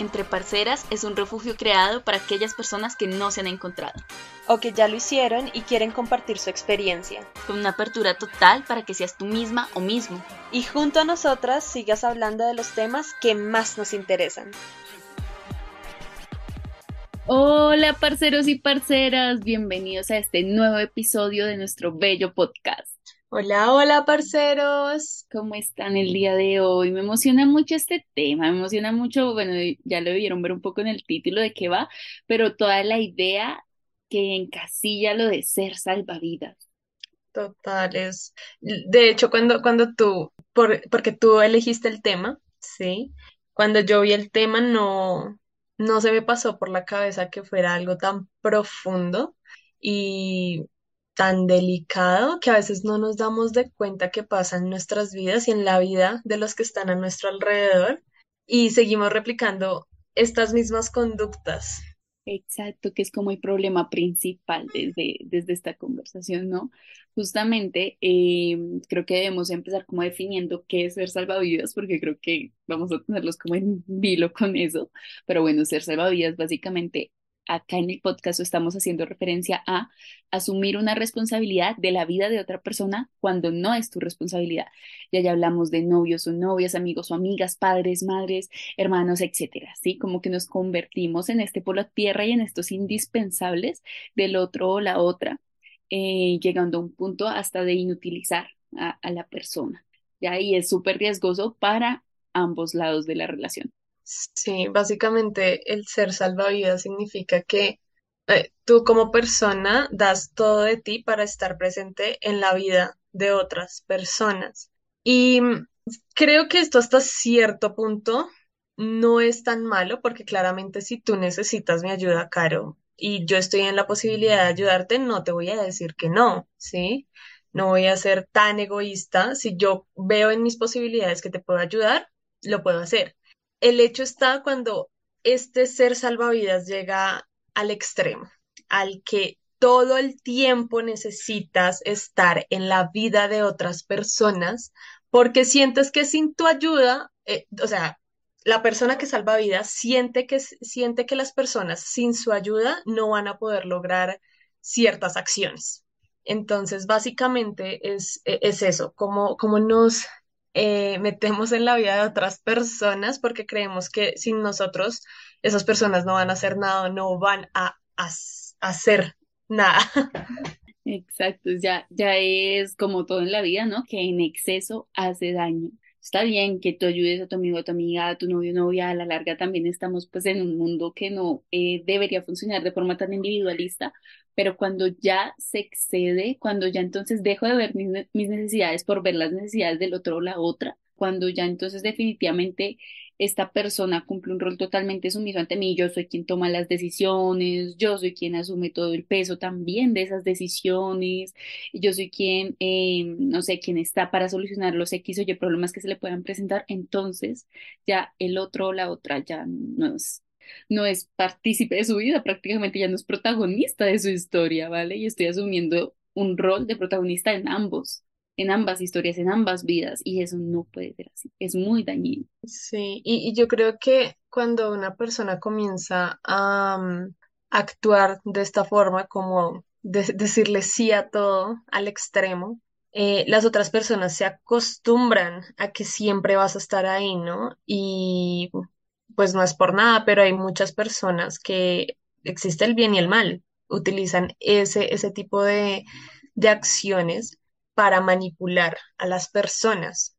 Entre Parceras es un refugio creado para aquellas personas que no se han encontrado. O que ya lo hicieron y quieren compartir su experiencia. Con una apertura total para que seas tú misma o mismo. Y junto a nosotras sigas hablando de los temas que más nos interesan. Hola parceros y parceras, bienvenidos a este nuevo episodio de nuestro bello podcast. Hola, hola, parceros. ¿Cómo están el día de hoy? Me emociona mucho este tema, me emociona mucho, bueno, ya lo vieron ver un poco en el título de qué va, pero toda la idea que encasilla lo de ser salvavidas. Totales. De hecho, cuando, cuando tú, por, porque tú elegiste el tema, ¿sí? Cuando yo vi el tema, no, no se me pasó por la cabeza que fuera algo tan profundo y tan delicado que a veces no nos damos de cuenta que pasa en nuestras vidas y en la vida de los que están a nuestro alrededor y seguimos replicando estas mismas conductas. Exacto, que es como el problema principal desde, desde esta conversación, ¿no? Justamente eh, creo que debemos empezar como definiendo qué es ser salvavidas, porque creo que vamos a tenerlos como en vilo con eso, pero bueno, ser salvavidas básicamente acá en el podcast estamos haciendo referencia a asumir una responsabilidad de la vida de otra persona cuando no es tu responsabilidad. Ya ya hablamos de novios o novias, amigos o amigas, padres, madres, hermanos, etcétera, ¿sí? Como que nos convertimos en este polo tierra y en estos indispensables del otro o la otra, eh, llegando a un punto hasta de inutilizar a, la persona. Ya ahí es súper riesgoso para ambos lados de la relación. Sí, básicamente el ser salvavidas significa que eh, tú como persona das todo de ti para estar presente en la vida de otras personas. Y mm, creo que esto hasta cierto punto no es tan malo porque claramente si tú necesitas mi ayuda, Caro, y yo estoy en la posibilidad de ayudarte, no te voy a decir que no, ¿sí? No voy a ser tan egoísta. Si yo veo en mis posibilidades que te puedo ayudar, lo puedo hacer el hecho está cuando este ser salvavidas llega al extremo, al que todo el tiempo necesitas estar en la vida de otras personas porque sientes que sin tu ayuda, eh, o sea, la persona que salva vidas siente que, siente que las personas sin su ayuda no van a poder lograr ciertas acciones. Entonces, básicamente es, e, es eso, como, como nos eh, metemos en la vida de otras personas porque creemos que sin nosotros esas personas no van a hacer nada, no van a, hacer nada. Exacto, ya, ya es como todo en la vida, ¿no? Que en exceso hace daño. Está bien que tú ayudes a tu amigo, a tu amiga, a tu novio, novia, a la larga también estamos pues en un mundo que no eh, debería funcionar de forma tan individualista, pero cuando ya se excede, cuando ya entonces dejo de ver mis, necesidades por ver las necesidades del otro o la otra, cuando ya entonces definitivamente esta persona cumple un rol totalmente sumiso ante mí, yo soy quien toma las decisiones, yo soy quien asume todo el peso también de esas decisiones, yo soy quien, eh, no sé, quien está para solucionar los X o Y problemas que se le puedan presentar, entonces ya el otro o la otra ya no es no es partícipe de su vida, prácticamente ya no es protagonista de su historia, ¿vale? Y estoy asumiendo un rol de protagonista en ambos, en ambas historias, en ambas vidas, y eso no puede ser así, es muy dañino. Sí, y, yo creo que cuando una persona comienza a mm, actuar de esta forma, como decirle sí a todo al extremo, eh, las otras personas se acostumbran a que siempre vas a estar ahí, ¿no? Y pues no es por nada, pero hay muchas personas que existe el bien y el mal, utilizan ese, ese tipo de, acciones para manipular a las personas.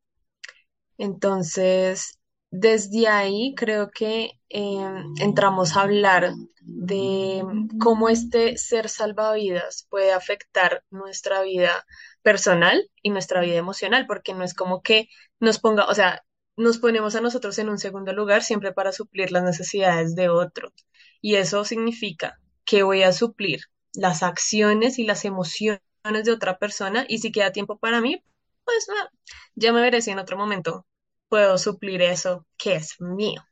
Entonces, desde ahí creo que em, entramos a hablar de cómo este ser salvavidas puede afectar nuestra vida personal y nuestra vida emocional, porque no es como que nos ponga, o sea, nos ponemos a nosotros en un segundo lugar siempre para suplir las necesidades de otro. Y eso significa que voy a suplir las acciones y las emociones de otra persona y si queda tiempo para mí, pues ya me veré si en otro momento puedo suplir eso que es mío.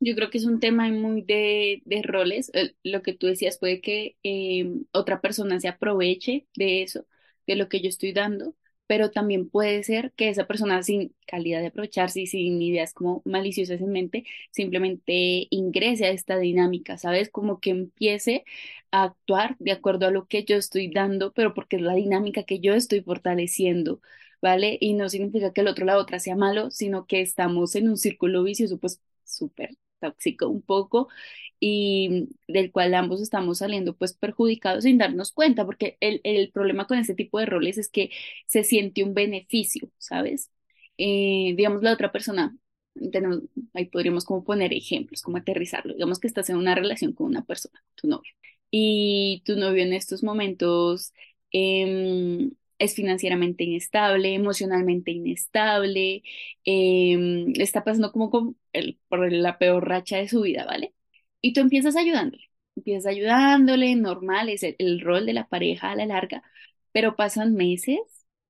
Yo creo que es un tema muy de, roles. Lo que tú decías puede que eh, otra persona se aproveche de eso, de lo que yo estoy dando, pero también puede ser que esa persona sin calidad de aprovecharse y sin ideas como maliciosas en mente, simplemente ingrese a esta dinámica, ¿sabes? Como que empiece a actuar de acuerdo a lo que yo estoy dando, pero porque es la dinámica que yo estoy fortaleciendo. ¿Vale? Y no significa que el otro la otra sea malo, sino que estamos en un círculo vicioso, pues súper tóxico un poco y del cual ambos estamos saliendo pues perjudicados sin darnos cuenta, porque el, el problema con este tipo de roles es que se siente un beneficio, ¿sabes? Eh, digamos, la otra persona, ahí podríamos como poner ejemplos, como aterrizarlo, digamos que estás en una relación con una persona, tu novio, y tu novio en estos momentos em, es financieramente inestable, emocionalmente inestable, em, está pasando como el, por la peor racha de su vida, ¿vale? Y tú empiezas ayudándole, empiezas ayudándole, normal, es el, el rol de la pareja a la larga, pero pasan meses,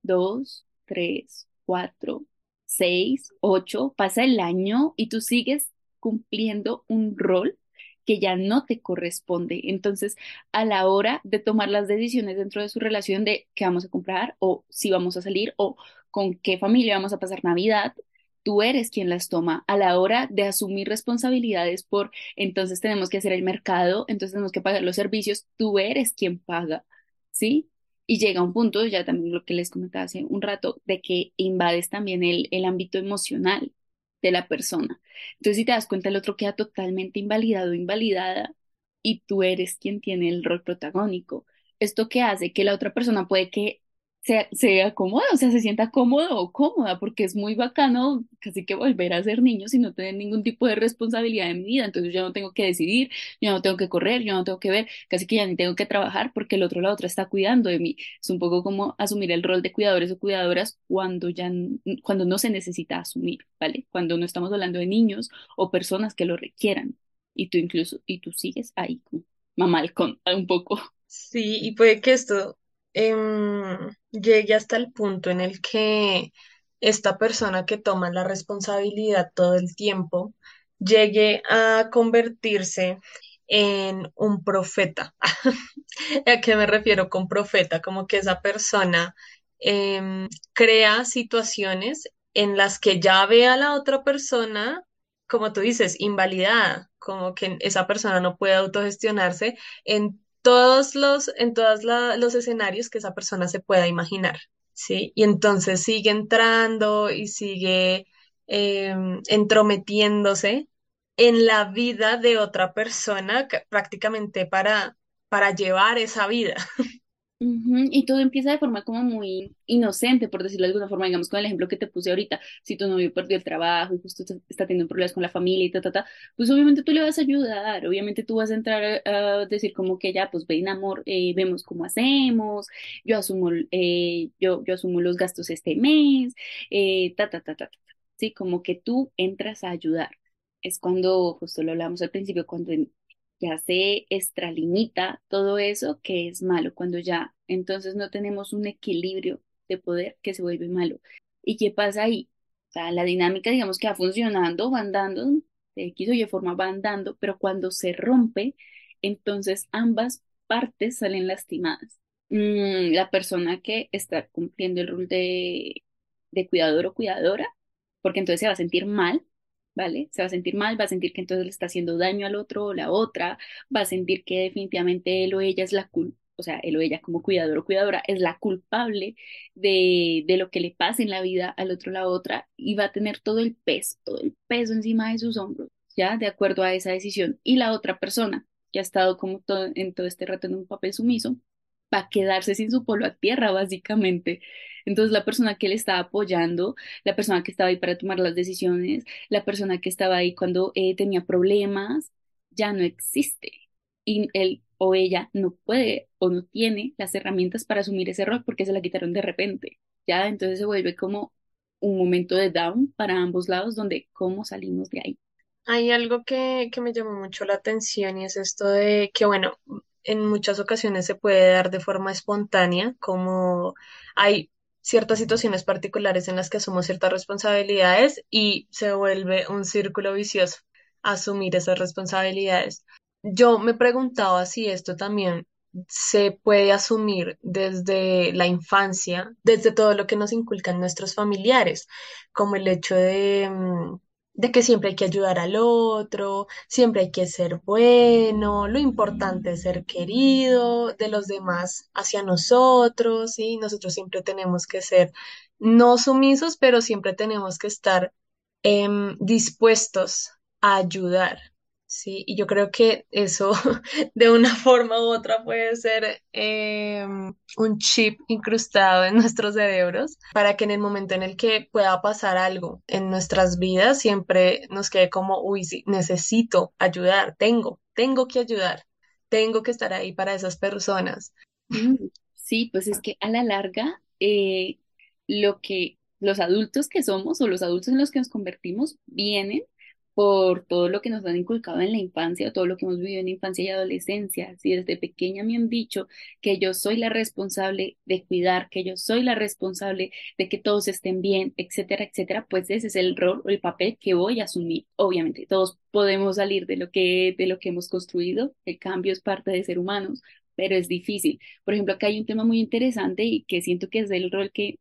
dos, tres, cuatro, seis, ocho, pasa el año y tú sigues cumpliendo un rol que ya no te corresponde. Entonces, a la hora de tomar las decisiones dentro de su relación de qué vamos a comprar o si vamos a salir o con qué familia vamos a pasar Navidad, tú eres quien las toma a la hora de asumir responsabilidades por, entonces tenemos que hacer el mercado, entonces tenemos que pagar los servicios, tú eres quien paga, ¿sí? Y llega un punto, ya también lo que les comentaba hace un rato, de que invades también el, el ámbito emocional de la persona. Entonces, si te das cuenta, el otro queda totalmente invalidado invalidada y tú eres quien tiene el rol protagónico. Esto que hace que la otra persona puede que se, se acomoda, o sea, se sienta cómodo o cómoda, porque es muy bacano casi que volver a ser niño sin no tener ningún tipo de responsabilidad en mi vida. Entonces yo no tengo que decidir, yo no tengo que correr, yo no tengo que ver, casi que ya ni tengo que trabajar porque el otro, la otra está cuidando de mí. Es un poco como asumir el rol de cuidadores o cuidadoras cuando ya, cuando no se necesita asumir, ¿vale? Cuando no estamos hablando de niños o personas que lo requieran. Y tú incluso, y tú sigues ahí mamalcón un poco. Sí, y puede que esto em, llegue hasta el punto en el que esta persona que toma la responsabilidad todo el tiempo llegue a convertirse en un profeta. ¿A qué me refiero con profeta? Como que esa persona em, crea situaciones en las que ya ve a la otra persona, como tú dices, invalidada, como que esa persona no puede autogestionarse en todos los, en todos los escenarios que esa persona se pueda imaginar, ¿sí? Y entonces sigue entrando y sigue em, entrometiéndose en la vida de otra persona ca- prácticamente para, para llevar esa vida. Ujú, Y todo empieza de forma como muy inocente, por decirlo de alguna forma, digamos con el ejemplo que te puse ahorita, si tu novio perdió el trabajo y justo está teniendo problemas con la familia y ta, ta, ta, pues obviamente tú le vas a ayudar, obviamente tú vas a entrar a, decir como que ya, pues ven amor, eh, vemos cómo hacemos, yo asumo, eh, yo, yo asumo los gastos este mes, eh, ta, ta, ta, ta, ta. sí, como que tú entras a ayudar. Es cuando, justo lo hablamos al principio, cuando ya se extralimita todo eso que es malo, cuando ya entonces no tenemos un equilibrio de poder que se vuelve malo. ¿Y qué pasa ahí? O sea, la dinámica, digamos que va funcionando, van dando, de X o Y forma van dando, pero cuando se rompe, entonces ambas partes salen lastimadas. Mm, la persona que está cumpliendo el rol de, de cuidador o cuidadora, porque entonces se va a sentir mal ¿vale? Se va a sentir mal, va a sentir que entonces le está haciendo daño al otro o la otra, va a sentir que definitivamente él o ella es la culpa, o sea, él o ella como cuidador o cuidadora es la culpable de, de lo que le pasa en la vida al otro o la otra y va a tener todo el peso, todo el peso encima de sus hombros, ¿ya? De acuerdo a esa decisión. Y la otra persona que ha estado como todo, en todo este rato en un papel sumiso, va a quedarse sin su polo a tierra, básicamente. Entonces, la persona que le estaba apoyando, la persona que estaba ahí para tomar las decisiones, la persona que estaba ahí cuando eh, tenía problemas, ya no existe. Y él o ella no puede o no tiene las herramientas para asumir ese rol porque se la quitaron de repente. Ya, entonces se vuelve como un momento de down para ambos lados donde cómo salimos de ahí. Hay algo que, que me llamó mucho la atención y es esto de que, bueno, en muchas ocasiones se puede dar de forma espontánea, como hay ciertas situaciones particulares en las que asumo ciertas responsabilidades y se vuelve un círculo vicioso asumir esas responsabilidades. Yo me preguntaba si esto también se puede asumir desde la infancia, desde todo lo que nos inculcan nuestros familiares, como el hecho de, mm, de que siempre hay que ayudar al otro, siempre hay que ser bueno, lo importante es ser querido de los demás hacia nosotros, y nosotros siempre tenemos que ser no sumisos, pero siempre tenemos que estar em, dispuestos a ayudar. Sí, y yo creo que eso de una forma u otra puede ser em, un chip incrustado en nuestros cerebros para que en el momento en el que pueda pasar algo en nuestras vidas siempre nos quede como, uy, sí, necesito ayudar, tengo, tengo que ayudar, tengo que estar ahí para esas personas. Mm, Sí, pues es que a la larga, eh, lo que los adultos que somos o los adultos en los que nos convertimos vienen por todo lo que nos han inculcado en la infancia, todo lo que hemos vivido en infancia y adolescencia. Si desde pequeña me han dicho que yo soy la responsable de cuidar, que yo soy la responsable de que todos estén bien, etcétera, etcétera, pues ese es el rol o el papel que voy a asumir. Obviamente, todos podemos salir de lo que, de lo que hemos construido, el cambio es parte de ser humanos, pero es difícil. Por ejemplo, acá hay un tema muy interesante y que siento que es el rol que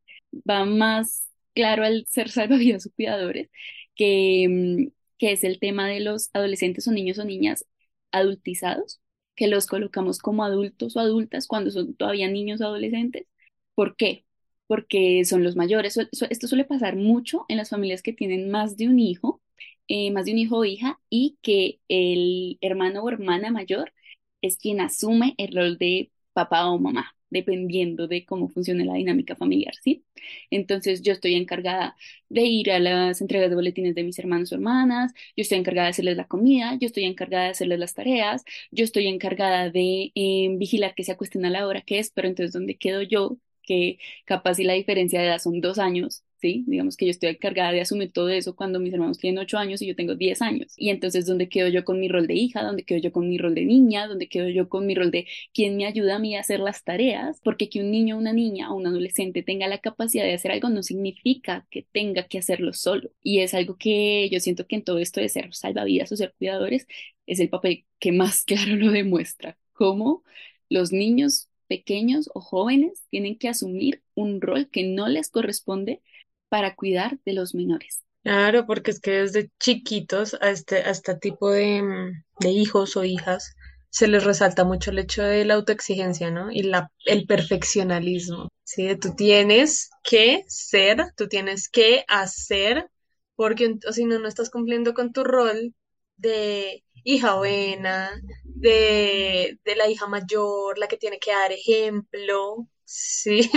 va más claro al ser salvavidas o cuidadores, que, mm, que es el tema de los adolescentes o niños o niñas adultizados, que los colocamos como adultos o adultas cuando son todavía niños o adolescentes. ¿Por qué? Porque son los mayores. Esto suele pasar mucho en las familias que tienen más de un hijo, eh, más de un hijo o hija, y que el hermano o hermana mayor es quien asume el rol de papá o mamá, dependiendo de cómo funcione la dinámica familiar, ¿sí? Entonces yo estoy encargada de ir a las entregas de boletines de mis hermanos o hermanas, yo estoy encargada de hacerles la comida, yo estoy encargada de hacerles las tareas, yo estoy encargada de eh, vigilar que se acuesten a la hora que es, pero entonces ¿dónde quedo yo? Que capaz si la diferencia de edad son dos años, ¿sí? Digamos que yo estoy encargada de asumir todo eso cuando mis hermanos tienen ocho años y yo tengo diez años. Y entonces ¿dónde quedo yo con mi rol de hija? ¿Dónde quedo yo con mi rol de niña? ¿Dónde quedo yo con mi rol de quién me ayuda a mí a hacer las tareas? Porque que un niño, una niña o un adolescente tenga la capacidad de hacer algo no significa que tenga que hacerlo solo. Y es algo que yo siento que en todo esto de ser salvavidas o ser cuidadores es el papel que más claro lo demuestra. Cómo los niños pequeños o jóvenes tienen que asumir un rol que no les corresponde para cuidar de los menores. Claro, porque es que desde chiquitos a este, a este tipo de, mm, de hijos o hijas se les resalta mucho el hecho de la autoexigencia, ¿no? Y la, el perfeccionalismo, ¿sí? De tú tienes que ser, tú tienes que hacer, porque si no, no estás cumpliendo con tu rol de hija buena, de, de la hija mayor, la que tiene que dar ejemplo, ¿sí?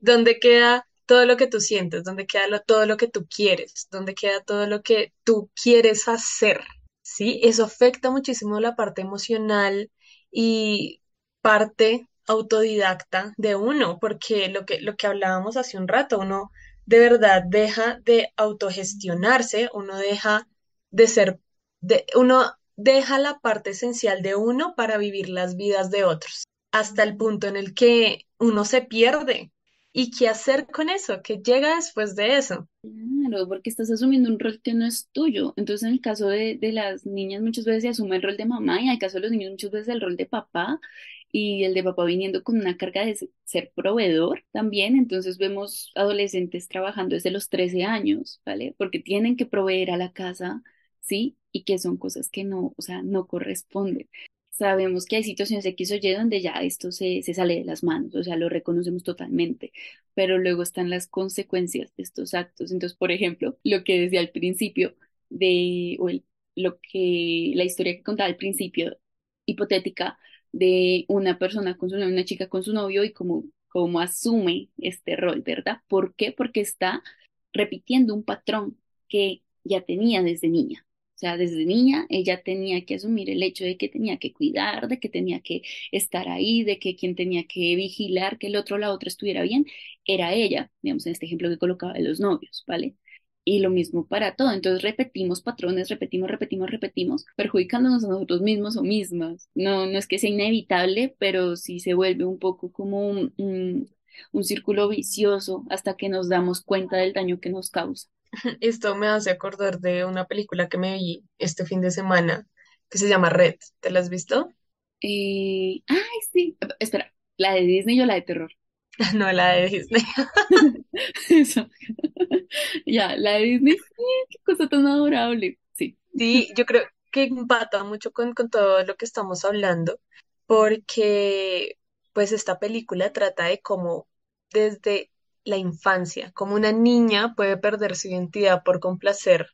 ¿Dónde queda todo lo que tú sientes? ¿Dónde queda lo- todo lo que tú quieres? ¿Dónde queda todo lo que tú quieres hacer? ¿Sí? Eso afecta muchísimo la parte emocional y parte autodidacta de uno, porque lo que, lo que hablábamos hace un rato, uno de verdad deja de autogestionarse, uno deja de ser, de, uno deja la parte esencial de uno para vivir las vidas de otros, hasta el punto en el que uno se pierde. ¿Y qué hacer con eso? ¿Qué llega después de eso? Claro, porque estás asumiendo un rol que no es tuyo. Entonces, en el caso de, de las niñas, muchas veces se asume el rol de mamá, y en el caso de los niños, muchas veces el rol de papá, y el de papá viniendo con una carga de se- ser proveedor también. Entonces, vemos adolescentes trabajando desde los 13 años, ¿vale? Porque tienen que proveer a la casa, ¿sí? Y que son cosas que no, o sea, no corresponden. Sabemos que hay situaciones X o Y donde ya esto se, sale de las manos, o sea, lo reconocemos totalmente pero luego están las consecuencias de estos actos. Entonces, por ejemplo, lo que decía al principio de, o lo que, la historia que contaba al principio, hipotética, de una persona con su novio, una chica con su novio y cómo, cómo asume este rol, ¿verdad? ¿Por qué? Porque está repitiendo un patrón que ya tenía desde niña. O sea, desde niña ella tenía que asumir el hecho de que tenía que cuidar, de que tenía que estar ahí, de que quien tenía que vigilar que el otro o la otra estuviera bien era ella, digamos, en este ejemplo que colocaba de los novios, ¿vale? Y lo mismo para todo. Entonces repetimos patrones, repetimos, repetimos, repetimos, perjudicándonos a nosotros mismos o mismas. No, no es que sea inevitable, pero sí se vuelve un poco como un, un, un círculo vicioso hasta que nos damos cuenta del daño que nos causa. Esto me hace acordar de una película que me vi este fin de semana que se llama Red. ¿Te la has visto? Eh, ay, sí. Espera, ¿la de Disney o la de terror? No, la de Disney. Eso. Ya, la de Disney, qué cosa tan adorable. Sí. Sí, yo creo que empata mucho con, con todo lo que estamos hablando, porque pues esta película trata de cómo desde la infancia, como una niña puede perder su identidad por complacer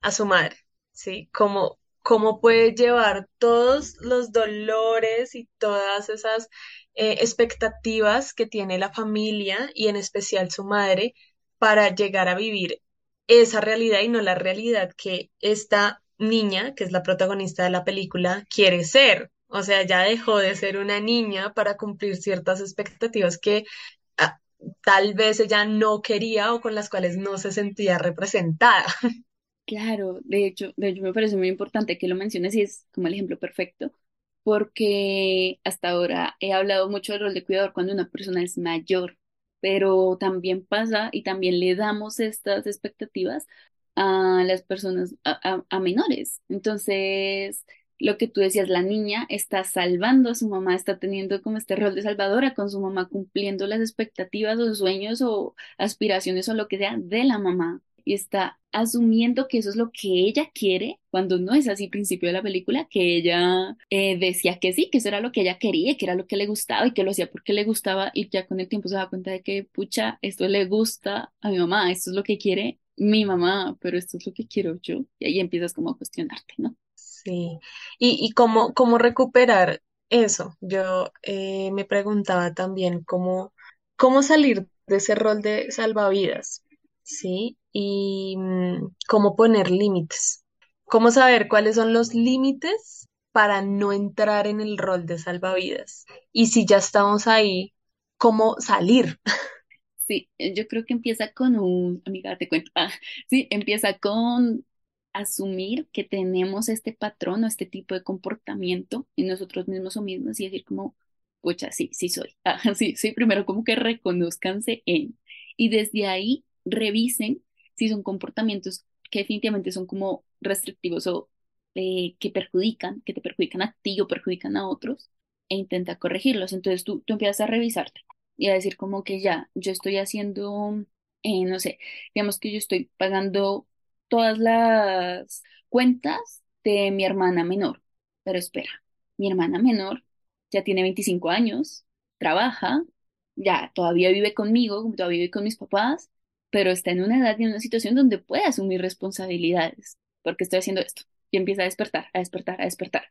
a su madre, ¿sí? Cómo, cómo puede llevar todos los dolores y todas esas eh, expectativas que tiene la familia y en especial su madre para llegar a vivir esa realidad y no la realidad que esta niña, que es la protagonista de la película, quiere ser. O sea, ya dejó de ser una niña para cumplir ciertas expectativas que tal vez ella no quería o con las cuales no se sentía representada. Claro, de hecho, de hecho me parece muy importante que lo menciones y es como el ejemplo perfecto, porque hasta ahora he hablado mucho del rol de cuidador cuando una persona es mayor, pero también pasa y también le damos estas expectativas a las personas, a, a- a menores. Entonces, lo que tú decías, la niña está salvando a su mamá, está teniendo como este rol de salvadora con su mamá, cumpliendo las expectativas o sueños o aspiraciones o lo que sea de la mamá. Y está asumiendo que eso es lo que ella quiere, cuando no es así principio de la película, que ella eh, decía que sí, que eso era lo que ella quería, que era lo que le gustaba y que lo hacía porque le gustaba y ya con el tiempo se da cuenta de que, pucha, esto le gusta a mi mamá, esto es lo que quiere mi mamá, pero esto es lo que quiero yo. Y ahí empiezas como a cuestionarte, ¿no? Sí. Y, y cómo, cómo recuperar eso. Yo eh, me preguntaba también cómo, cómo salir de ese rol de salvavidas, ¿sí? Y mm, cómo poner límites. Cómo saber cuáles son los límites para no entrar en el rol de salvavidas. Y si ya estamos ahí, cómo salir. Sí, eh, yo creo que empieza con un, amiga, te cuento, ah, sí, empieza con asumir que tenemos este patrón o este tipo de comportamiento en nosotros mismos o mismas y decir como, pucha, sí, sí soy, ah, sí, sí, primero como que reconózcanse en, y desde ahí revisen si son comportamientos que definitivamente son como restrictivos o eh, que perjudican, que te perjudican a ti o perjudican a otros, e intenta corregirlos. Entonces tú, tú empiezas a revisarte y a decir como que ya, yo estoy haciendo, eh, no sé, digamos que yo estoy pagando todas las cuentas de mi hermana menor, pero espera, mi hermana menor ya tiene 25 años, trabaja, ya todavía vive conmigo, todavía vive con mis papás, pero está en una edad y en una situación donde puede asumir responsabilidades, porque estoy haciendo esto. Y empieza a despertar, a despertar, a despertar.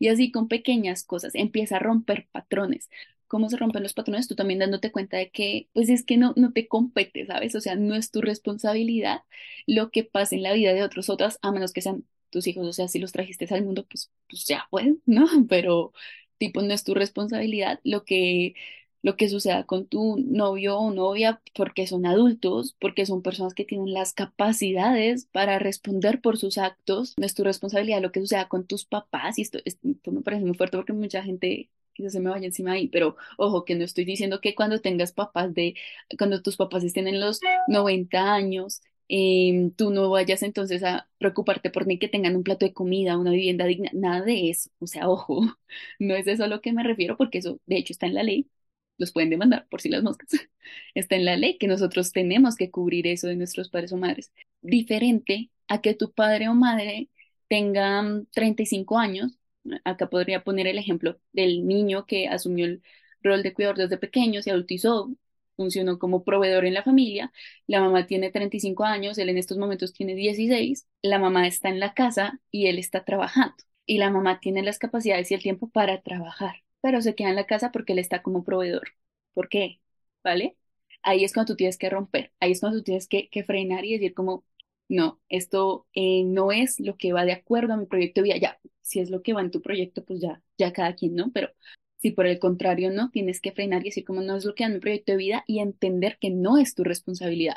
Y así con pequeñas cosas, empieza a romper patrones cómo se rompen los patrones, tú también dándote cuenta de que, pues es que no, no te compete, ¿sabes? O sea, no es tu responsabilidad lo que pasa en la vida de otros otras, a menos que sean tus hijos, o sea, si los trajiste al mundo, pues, pues ya, pues, ¿no? Pero, tipo, no es tu responsabilidad lo que, lo que suceda con tu novio o novia, porque son adultos, porque son personas que tienen las capacidades para responder por sus actos, no es tu responsabilidad lo que suceda con tus papás, y esto, esto me parece muy fuerte porque mucha gente quizás se me vaya encima ahí, pero ojo, que no estoy diciendo que cuando tengas papás de, cuando tus papás estén en los 90 años, em, tú no vayas entonces a preocuparte por ni que tengan un plato de comida, una vivienda digna, nada de eso. O sea, ojo, no es eso a lo que me refiero, porque eso de hecho está en la ley, los pueden demandar por si las moscas. Está en la ley que nosotros tenemos que cubrir eso de nuestros padres o madres. Diferente a que tu padre o madre tengan 35 años Acá podría poner el ejemplo del niño que asumió el rol de cuidador desde pequeño, se adultizó, funcionó como proveedor en la familia. La mamá tiene 35 años, él en estos momentos tiene 16. La mamá está en la casa y él está trabajando. Y la mamá tiene las capacidades y el tiempo para trabajar, pero se queda en la casa porque él está como proveedor. ¿Por qué? ¿Vale? Ahí es cuando tú tienes que romper, ahí es cuando tú tienes que, frenar y decir como, no, esto eh, no es lo que va de acuerdo a mi proyecto de vida. Ya, si es lo que va en tu proyecto, pues ya, ya cada quien, ¿no? Pero si por el contrario no, tienes que frenar y decir como no es lo que en mi proyecto de vida y entender que no es tu responsabilidad.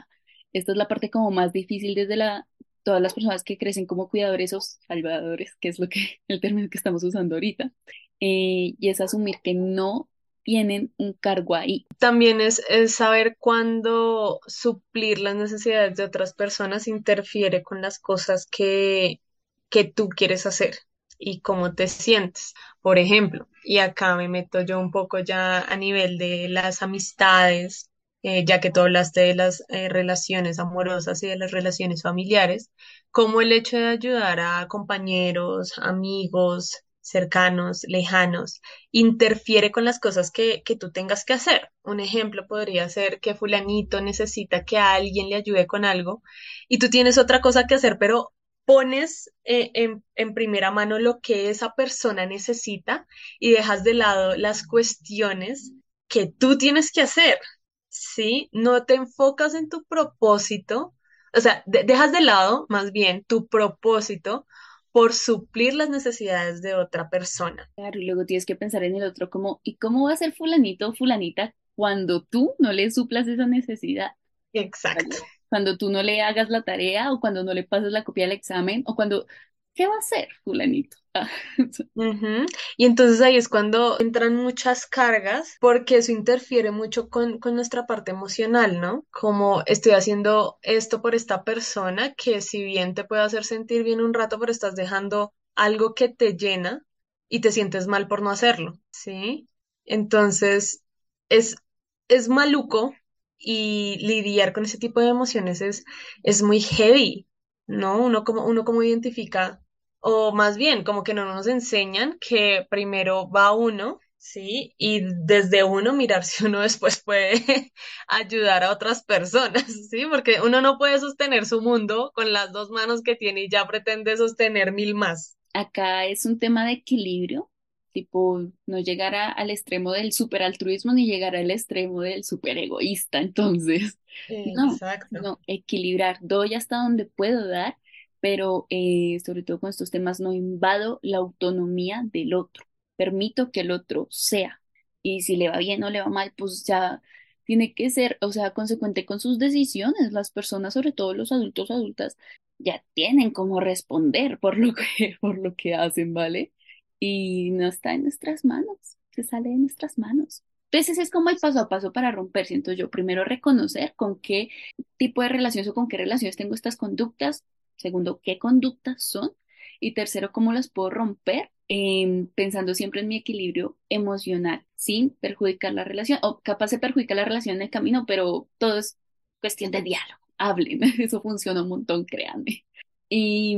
Esta es la parte como más difícil desde la, todas las personas que crecen como cuidadores o salvadores, que es lo que, el término que estamos usando ahorita, eh, y es asumir que no tienen un cargo ahí. También es, es saber cuándo suplir las necesidades de otras personas interfiere con las cosas que, que tú quieres hacer y cómo te sientes. Por ejemplo, y acá me meto yo un poco ya a nivel de las amistades, eh, ya que tú hablaste de las eh, relaciones amorosas y de las relaciones familiares, como el hecho de ayudar a compañeros, amigos, cercanos, lejanos, interfiere con las cosas que, que tú tengas que hacer. Un ejemplo podría ser que fulanito necesita que alguien le ayude con algo y tú tienes otra cosa que hacer, pero pones eh, en, en primera mano lo que esa persona necesita y dejas de lado las cuestiones que tú tienes que hacer, ¿sí? No te enfocas en tu propósito, o sea, de- dejas de lado más bien tu propósito por suplir las necesidades de otra persona. Claro, y luego tienes que pensar en el otro como, ¿y cómo va a ser fulanito o fulanita cuando tú no le suplas esa necesidad? Exacto. Cuando tú no le hagas la tarea o cuando no le pases la copia del examen o cuando, ¿qué va a hacer fulanito? Ah. Y entonces ahí es cuando entran muchas cargas, porque eso interfiere mucho con, con nuestra parte emocional, ¿no? Como estoy haciendo esto por esta persona, que si bien te puede hacer sentir bien un rato, pero estás dejando algo que te llena y te sientes mal por no hacerlo, ¿sí? Entonces, es, es maluco y lidiar con ese tipo de emociones es, es muy heavy, ¿no? Uno como, uno como identifica o más bien, como que no nos enseñan que primero va uno, ¿sí? Y desde uno mirar si uno después puede ayudar a otras personas, ¿sí? Porque uno no puede sostener su mundo con las dos manos que tiene y ya pretende sostener mil más. Acá es un tema de equilibrio, tipo, no llegar a- al extremo del superaltruismo ni llegar al extremo del superegoísta. Entonces, no, no, equilibrar, doy hasta donde puedo dar, pero eh, sobre todo con estos temas no invado la autonomía del otro, permito que el otro sea. Y si le va bien o le va mal, pues ya tiene que ser, o sea, consecuente con sus decisiones. Las personas, sobre todo los adultos, adultas, ya tienen como responder por lo que, por lo que hacen, ¿vale? Y no está en nuestras manos, se sale de nuestras manos. Entonces, es como el paso a paso para romper, siento yo. Primero, reconocer con qué tipo de relaciones o con qué relaciones tengo estas conductas. Segundo, qué conductas son. Y tercero, cómo las puedo romper, Em, pensando siempre en mi equilibrio emocional, sin perjudicar la relación, o capaz de perjudicar la relación en el camino, pero todo es cuestión de diálogo. Hablen, eso funciona un montón, créanme. Y,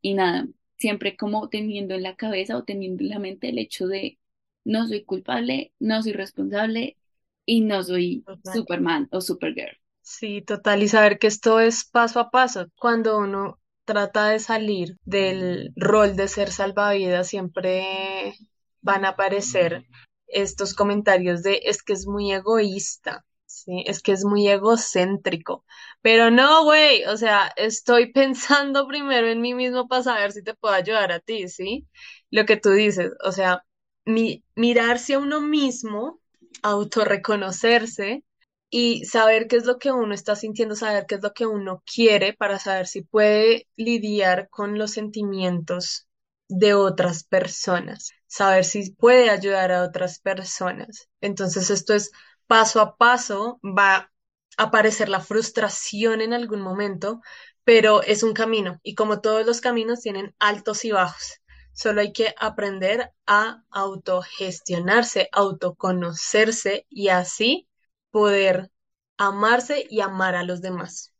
y nada, siempre como teniendo en la cabeza o teniendo en la mente el hecho de no soy culpable, no soy responsable y no soy Total. Superman o Supergirl. Sí, total. Y saber que esto es paso a paso. Cuando uno trata de salir del rol de ser salvavidas, siempre van a aparecer estos comentarios de es que es muy egoísta, ¿sí? Es que es muy egocéntrico. Pero no, güey, o sea, estoy pensando primero en mí mismo para saber si te puedo ayudar a ti, ¿sí? Lo que tú dices, o sea, mi- mirarse a uno mismo, autorreconocerse y saber qué es lo que uno está sintiendo, saber qué es lo que uno quiere para saber si puede lidiar con los sentimientos de otras personas, saber si puede ayudar a otras personas. Entonces, esto es paso a paso, va a aparecer la frustración en algún momento, pero es un camino y como todos los caminos tienen altos y bajos. Solo hay que aprender a autogestionarse, autoconocerse y así poder amarse y amar a los demás.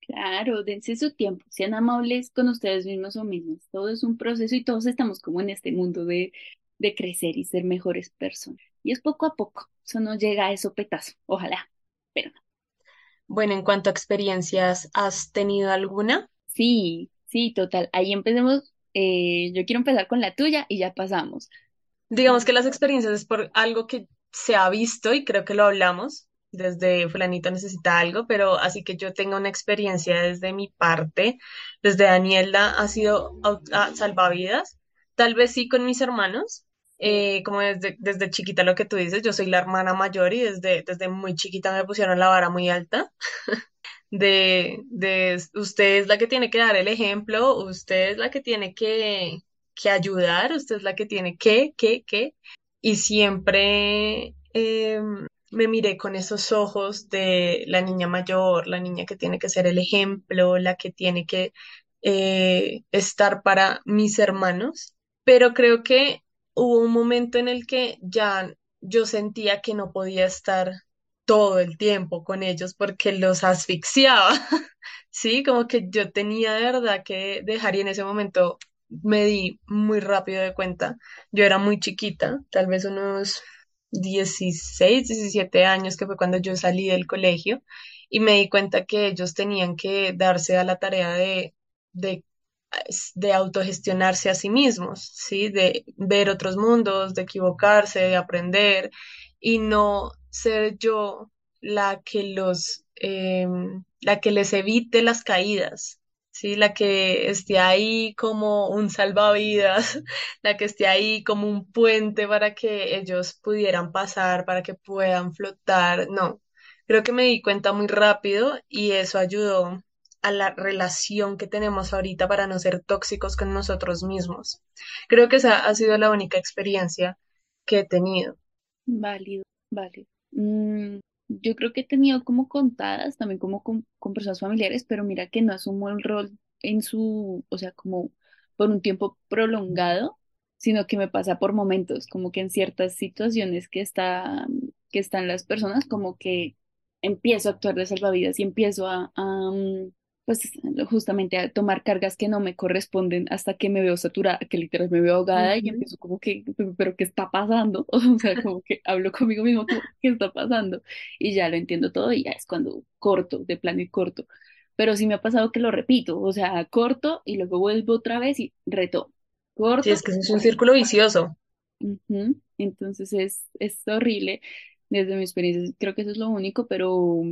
Claro, dense su tiempo, sean amables con ustedes mismos o mismas. Todo es un proceso y todos estamos como en este mundo de, de crecer y ser mejores personas. Y es poco a poco, eso no llega a eso petazo, ojalá, pero no. Bueno, en cuanto a experiencias, ¿has tenido alguna? Sí, sí, total. Ahí empecemos. eh, yo quiero empezar con la tuya y ya pasamos. Digamos que las experiencias es por algo que se ha visto y creo que lo hablamos desde fulanito necesita algo, pero así que yo tenga una experiencia desde mi parte, desde Daniela ha sido au- ah, salvavidas, tal vez sí con mis hermanos. Eh, como desde, desde chiquita lo que tú dices, yo soy la hermana mayor y desde, desde muy chiquita me pusieron la vara muy alta. de, de usted es la que tiene que dar el ejemplo, usted es la que tiene que, que ayudar, usted es la que tiene que, que, que, y siempre eh, me miré con esos ojos de la niña mayor, la niña que tiene que ser el ejemplo, la que tiene que eh, estar para mis hermanos, pero creo que hubo un momento en el que ya yo sentía que no podía estar todo el tiempo con ellos porque los asfixiaba, ¿sí? Como que yo tenía de verdad que dejar y en ese momento me di muy rápido de cuenta. Yo era muy chiquita, tal vez unos 16, 17 años, que fue cuando yo salí del colegio, y me di cuenta que ellos tenían que darse a la tarea de, de, de autogestionarse a sí mismos, ¿sí? De ver otros mundos, de equivocarse, de aprender, y no ser yo la que los, em, la que les evite las caídas, ¿sí? La que esté ahí como un salvavidas, la que esté ahí como un puente para que ellos pudieran pasar, para que puedan flotar. No, creo que me di cuenta muy rápido y eso ayudó a la relación que tenemos ahorita para no ser tóxicos con nosotros mismos. Creo que esa ha sido la única experiencia que he tenido. Válido, válido. Mm, yo creo que he tenido como contadas, también como con, con personas familiares, pero mira que no asumo el rol en su, o sea, como por un tiempo prolongado, sino que me pasa por momentos, como que en ciertas situaciones que está, que están las personas, como que empiezo a actuar de salvavidas y empiezo a, a, mm, pues justamente a tomar cargas que no me corresponden hasta que me veo saturada, que literal me veo ahogada y Ujú. empiezo como que, pero, ¿qué está pasando? O sea, como que hablo conmigo mismo, como, ¿qué está pasando? Y ya lo entiendo todo y ya es cuando corto, de plano y corto. Pero sí me ha pasado que lo repito, o sea, corto y luego vuelvo otra vez y retomo. Sí, Corto, es que eso es un círculo vicioso. ujú, Entonces es, es horrible. Desde mi experiencia, creo que eso es lo único, pero,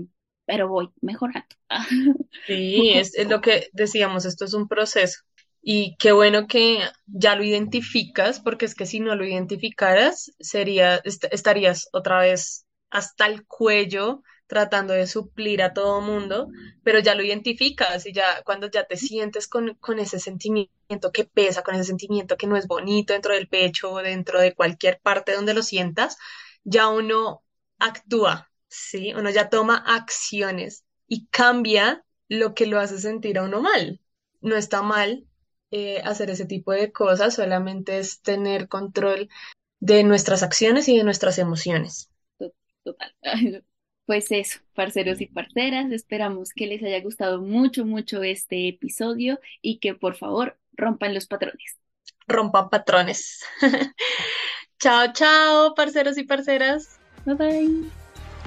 pero voy mejorando. Sí, es, es lo que decíamos, esto es un proceso. Y qué bueno que ya lo identificas, porque es que si no lo identificaras, sería, est- estarías otra vez hasta el cuello tratando de suplir a todo mundo, pero ya lo identificas y ya cuando ya te sientes con, con ese sentimiento que pesa, con ese sentimiento que no es bonito dentro del pecho o dentro de cualquier parte donde lo sientas, ya uno actúa, ¿sí? Uno ya toma acciones y cambia lo que lo hace sentir a uno mal. No está mal eh, hacer ese tipo de cosas, solamente es tener control de nuestras acciones y de nuestras emociones. To- Total. Pues eso, parceros y parceras, esperamos que les haya gustado mucho, mucho este episodio y que por favor rompan los patrones. Rompan patrones. chao, chao, parceros y parceras. Bye bye.